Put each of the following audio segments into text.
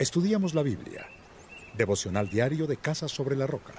Estudiamos la Biblia. Devocional diario de Casa sobre la Roca.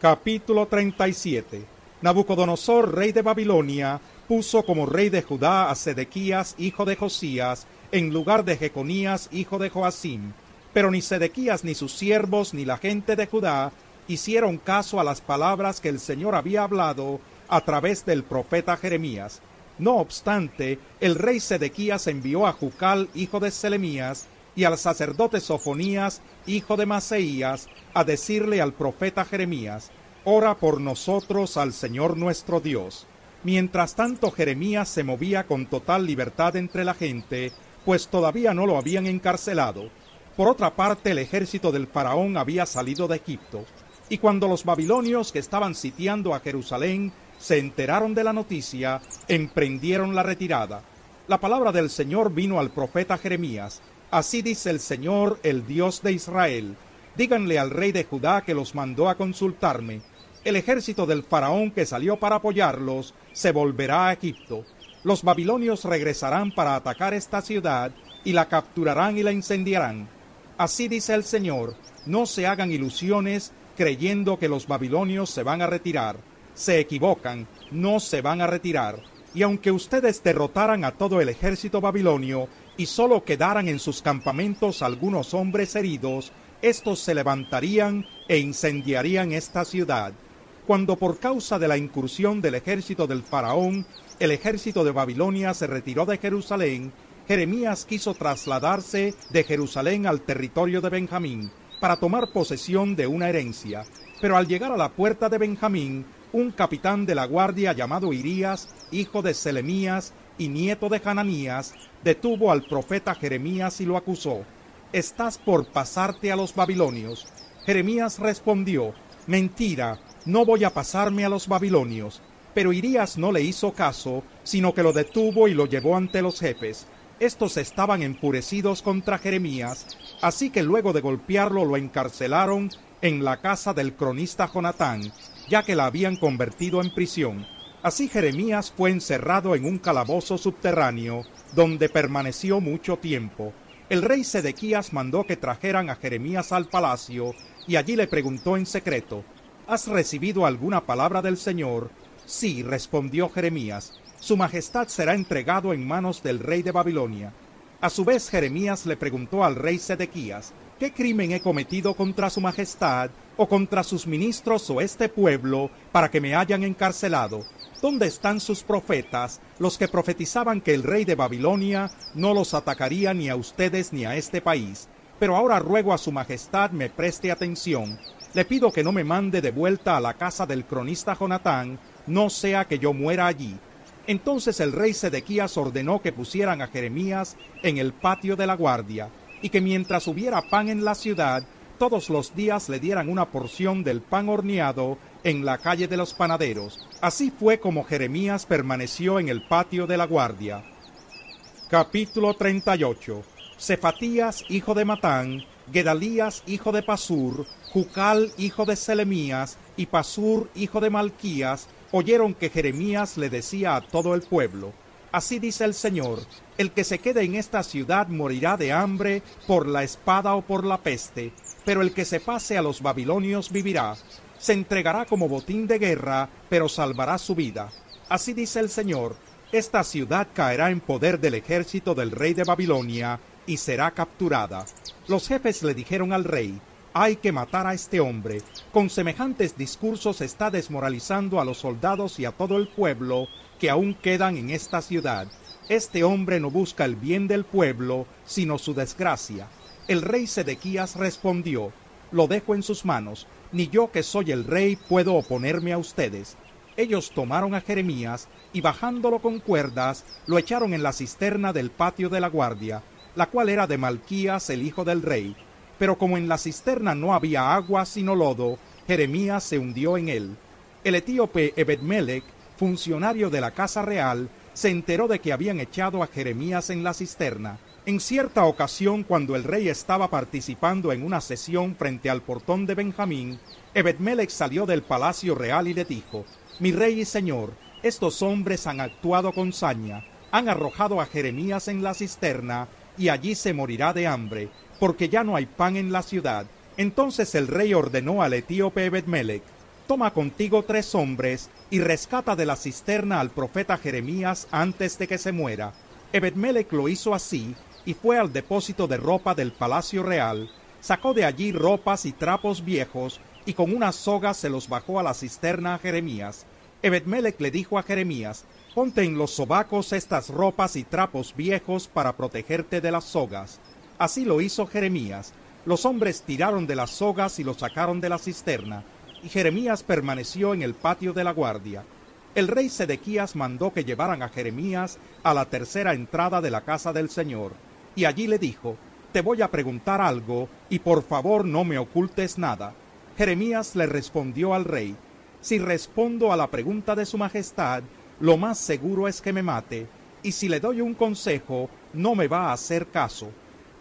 Capítulo 37. Nabucodonosor, rey de Babilonia, puso como rey de Judá a Sedequías, hijo de Josías, en lugar de Jeconías, hijo de Joacim. Pero ni Sedequías ni sus siervos ni la gente de Judá hicieron caso a las palabras que el Señor había hablado a través del profeta Jeremías. No obstante, el rey Sedequías envió a Jucal, hijo de Selemías, y al sacerdote Sofonías, hijo de Maseías, a decirle al profeta Jeremías, Ora por nosotros al Señor nuestro Dios. Mientras tanto Jeremías se movía con total libertad entre la gente, pues todavía no lo habían encarcelado. Por otra parte, el ejército del faraón había salido de Egipto, y cuando los babilonios que estaban sitiando a Jerusalén se enteraron de la noticia, emprendieron la retirada. La palabra del Señor vino al profeta Jeremías. Así dice el Señor, el Dios de Israel. Díganle al rey de Judá que los mandó a consultarme. El ejército del faraón que salió para apoyarlos se volverá a Egipto. Los babilonios regresarán para atacar esta ciudad y la capturarán y la incendiarán. Así dice el Señor, no se hagan ilusiones creyendo que los babilonios se van a retirar. Se equivocan, no se van a retirar. Y aunque ustedes derrotaran a todo el ejército babilonio y solo quedaran en sus campamentos algunos hombres heridos, estos se levantarían e incendiarían esta ciudad. Cuando por causa de la incursión del ejército del faraón, el ejército de Babilonia se retiró de Jerusalén, Jeremías quiso trasladarse de Jerusalén al territorio de Benjamín para tomar posesión de una herencia, pero al llegar a la puerta de Benjamín, un capitán de la guardia llamado Irías, hijo de Selemías y nieto de Hananías, detuvo al profeta Jeremías y lo acusó. Estás por pasarte a los babilonios. Jeremías respondió, Mentira, no voy a pasarme a los babilonios. Pero Irías no le hizo caso, sino que lo detuvo y lo llevó ante los jefes. Estos estaban enfurecidos contra Jeremías, así que luego de golpearlo lo encarcelaron en la casa del cronista Jonatán, ya que la habían convertido en prisión. Así Jeremías fue encerrado en un calabozo subterráneo, donde permaneció mucho tiempo. El rey Sedequías mandó que trajeran a Jeremías al palacio, y allí le preguntó en secreto, ¿Has recibido alguna palabra del Señor? Sí, respondió Jeremías su majestad será entregado en manos del rey de Babilonia. A su vez Jeremías le preguntó al rey Sedequías, ¿qué crimen he cometido contra su majestad o contra sus ministros o este pueblo para que me hayan encarcelado? ¿Dónde están sus profetas, los que profetizaban que el rey de Babilonia no los atacaría ni a ustedes ni a este país? Pero ahora ruego a su majestad me preste atención. Le pido que no me mande de vuelta a la casa del cronista Jonatán, no sea que yo muera allí entonces el rey Sedequías ordenó que pusieran a Jeremías en el patio de la guardia, y que mientras hubiera pan en la ciudad, todos los días le dieran una porción del pan horneado en la calle de los panaderos. Así fue como Jeremías permaneció en el patio de la guardia. Capítulo 38 Cefatías, hijo de Matán, Gedalías, hijo de Pasur, Jucal, hijo de Selemías, y Pasur, hijo de Malquías, oyeron que Jeremías le decía a todo el pueblo, Así dice el Señor, el que se quede en esta ciudad morirá de hambre por la espada o por la peste, pero el que se pase a los babilonios vivirá. Se entregará como botín de guerra, pero salvará su vida. Así dice el Señor, esta ciudad caerá en poder del ejército del rey de Babilonia y será capturada. Los jefes le dijeron al rey, hay que matar a este hombre. Con semejantes discursos está desmoralizando a los soldados y a todo el pueblo que aún quedan en esta ciudad. Este hombre no busca el bien del pueblo, sino su desgracia. El rey Sedequías respondió, Lo dejo en sus manos, ni yo que soy el rey puedo oponerme a ustedes. Ellos tomaron a Jeremías y bajándolo con cuerdas, lo echaron en la cisterna del patio de la guardia, la cual era de Malquías el hijo del rey, pero como en la cisterna no había agua sino lodo, Jeremías se hundió en él. El etíope Ebedmelech, funcionario de la casa real, se enteró de que habían echado a Jeremías en la cisterna. En cierta ocasión, cuando el rey estaba participando en una sesión frente al portón de Benjamín, Ebedmelech salió del palacio real y le dijo, Mi rey y señor, estos hombres han actuado con saña, han arrojado a Jeremías en la cisterna, y allí se morirá de hambre, porque ya no hay pan en la ciudad. Entonces el rey ordenó al etíope Ebedmelech, toma contigo tres hombres y rescata de la cisterna al profeta Jeremías antes de que se muera. Ebedmelech lo hizo así y fue al depósito de ropa del palacio real, sacó de allí ropas y trapos viejos y con una soga se los bajó a la cisterna a Jeremías. Ebedmelech le dijo a Jeremías, ponte en los sobacos estas ropas y trapos viejos para protegerte de las sogas. Así lo hizo Jeremías. Los hombres tiraron de las sogas y lo sacaron de la cisterna, y Jeremías permaneció en el patio de la guardia. El rey Sedequías mandó que llevaran a Jeremías a la tercera entrada de la casa del Señor, y allí le dijo, Te voy a preguntar algo, y por favor no me ocultes nada. Jeremías le respondió al rey, Si respondo a la pregunta de su majestad, lo más seguro es que me mate, y si le doy un consejo, no me va a hacer caso.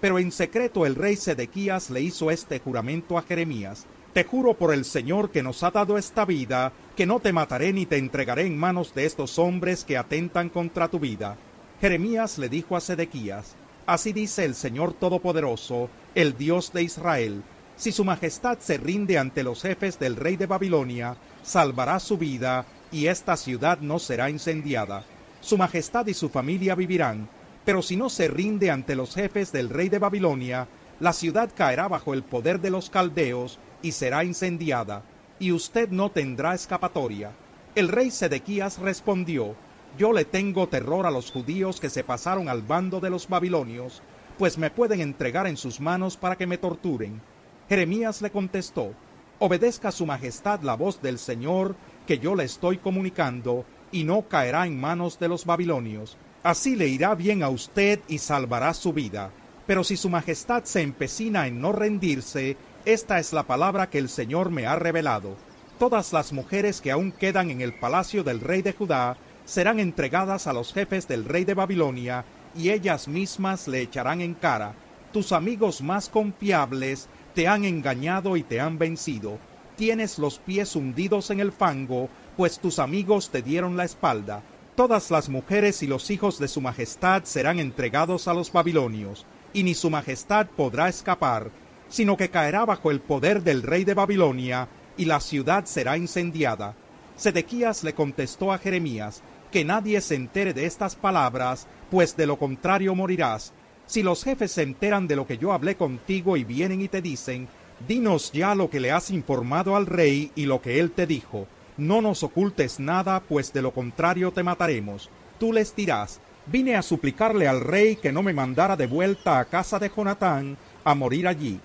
Pero en secreto el rey Sedequías le hizo este juramento a Jeremías, Te juro por el Señor que nos ha dado esta vida, que no te mataré ni te entregaré en manos de estos hombres que atentan contra tu vida. Jeremías le dijo a Sedequías, Así dice el Señor Todopoderoso, el Dios de Israel, si su majestad se rinde ante los jefes del rey de Babilonia, salvará su vida y esta ciudad no será incendiada. Su majestad y su familia vivirán, pero si no se rinde ante los jefes del rey de Babilonia, la ciudad caerá bajo el poder de los caldeos y será incendiada, y usted no tendrá escapatoria. El rey Sedequías respondió, Yo le tengo terror a los judíos que se pasaron al bando de los babilonios, pues me pueden entregar en sus manos para que me torturen. Jeremías le contestó, Obedezca a su majestad la voz del Señor que yo le estoy comunicando, y no caerá en manos de los babilonios. Así le irá bien a usted y salvará su vida. Pero si su majestad se empecina en no rendirse, esta es la palabra que el Señor me ha revelado. Todas las mujeres que aún quedan en el palacio del rey de Judá serán entregadas a los jefes del rey de Babilonia, y ellas mismas le echarán en cara, tus amigos más confiables te han engañado y te han vencido. Tienes los pies hundidos en el fango, pues tus amigos te dieron la espalda. Todas las mujeres y los hijos de su majestad serán entregados a los babilonios, y ni su majestad podrá escapar, sino que caerá bajo el poder del rey de Babilonia, y la ciudad será incendiada. Sedequías le contestó a Jeremías, que nadie se entere de estas palabras, pues de lo contrario morirás. Si los jefes se enteran de lo que yo hablé contigo y vienen y te dicen, dinos ya lo que le has informado al rey y lo que él te dijo. No nos ocultes nada, pues de lo contrario te mataremos. Tú les dirás, vine a suplicarle al rey que no me mandara de vuelta a casa de Jonatán a morir allí.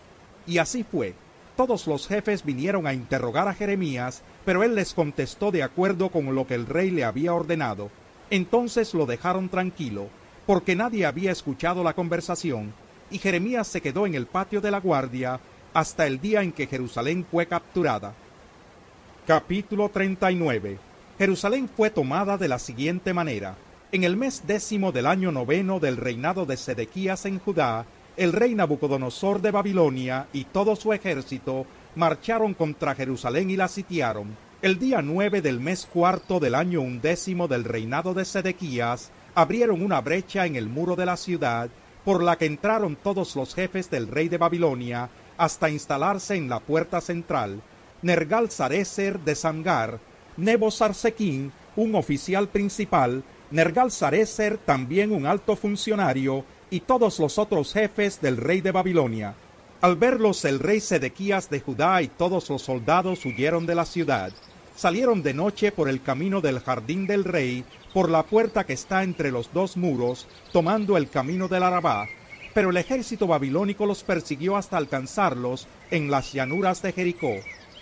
Y así fue. Todos los jefes vinieron a interrogar a Jeremías, pero él les contestó de acuerdo con lo que el rey le había ordenado. Entonces lo dejaron tranquilo, porque nadie había escuchado la conversación, y Jeremías se quedó en el patio de la guardia hasta el día en que Jerusalén fue capturada. Capítulo 39 Jerusalén fue tomada de la siguiente manera. En el mes décimo del año noveno del reinado de Sedequías en Judá, el rey Nabucodonosor de Babilonia y todo su ejército marcharon contra Jerusalén y la sitiaron. El día nueve del mes cuarto del año undécimo del reinado de Sedequías, abrieron una brecha en el muro de la ciudad, por la que entraron todos los jefes del rey de Babilonia, hasta instalarse en la puerta central. Nergal Sarecer de Samgar, Nebo Sarsequín, un oficial principal, Nergal Sarecer también un alto funcionario, y todos los otros jefes del rey de Babilonia. Al verlos el rey Sedequías de Judá y todos los soldados huyeron de la ciudad. Salieron de noche por el camino del jardín del rey, por la puerta que está entre los dos muros, tomando el camino del Arabá. Pero el ejército babilónico los persiguió hasta alcanzarlos en las llanuras de Jericó.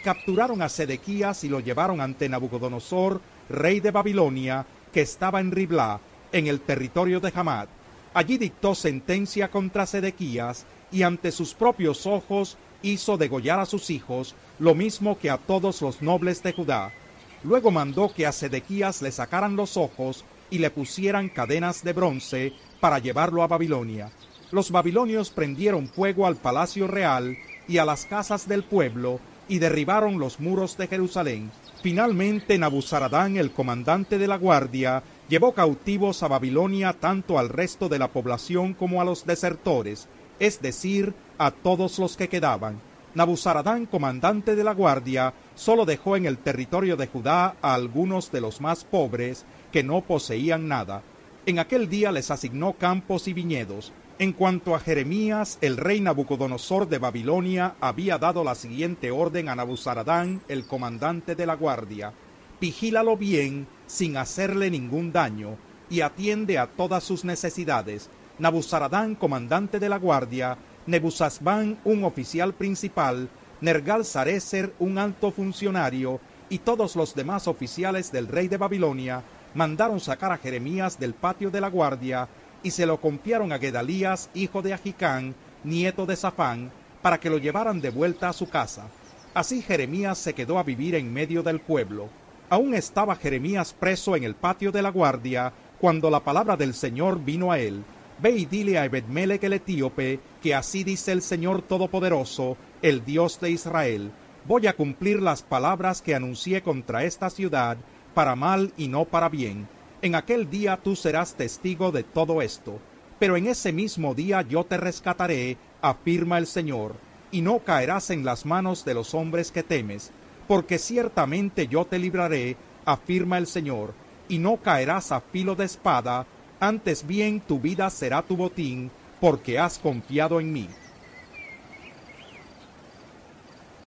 Capturaron a Sedequías y lo llevaron ante Nabucodonosor, rey de Babilonia, que estaba en Riblá, en el territorio de Hamad. Allí dictó sentencia contra Sedequías y ante sus propios ojos hizo degollar a sus hijos, lo mismo que a todos los nobles de Judá. Luego mandó que a Sedequías le sacaran los ojos y le pusieran cadenas de bronce para llevarlo a Babilonia. Los babilonios prendieron fuego al palacio real y a las casas del pueblo y derribaron los muros de Jerusalén. Finalmente Nabuzaradán, el comandante de la guardia, llevó cautivos a Babilonia tanto al resto de la población como a los desertores, es decir, a todos los que quedaban. Nabuzaradán, comandante de la guardia, solo dejó en el territorio de Judá a algunos de los más pobres que no poseían nada. En aquel día les asignó campos y viñedos. En cuanto a Jeremías, el rey Nabucodonosor de Babilonia había dado la siguiente orden a Nabuzaradán, el comandante de la guardia. Vigílalo bien, sin hacerle ningún daño, y atiende a todas sus necesidades. Nabuzaradán, comandante de la guardia, Nebuzazbán, un oficial principal, Nergal Sarecer, un alto funcionario, y todos los demás oficiales del rey de Babilonia mandaron sacar a Jeremías del patio de la guardia y se lo confiaron a Gedalías, hijo de Agicán, nieto de Safán, para que lo llevaran de vuelta a su casa. Así Jeremías se quedó a vivir en medio del pueblo. Aún estaba Jeremías preso en el patio de la guardia cuando la palabra del Señor vino a él. Ve y dile a Ebedmelech el etíope que así dice el Señor Todopoderoso, el Dios de Israel. Voy a cumplir las palabras que anuncié contra esta ciudad, para mal y no para bien. En aquel día tú serás testigo de todo esto. Pero en ese mismo día yo te rescataré, afirma el Señor, y no caerás en las manos de los hombres que temes, porque ciertamente yo te libraré, afirma el Señor, y no caerás a filo de espada, antes bien tu vida será tu botín, porque has confiado en mí.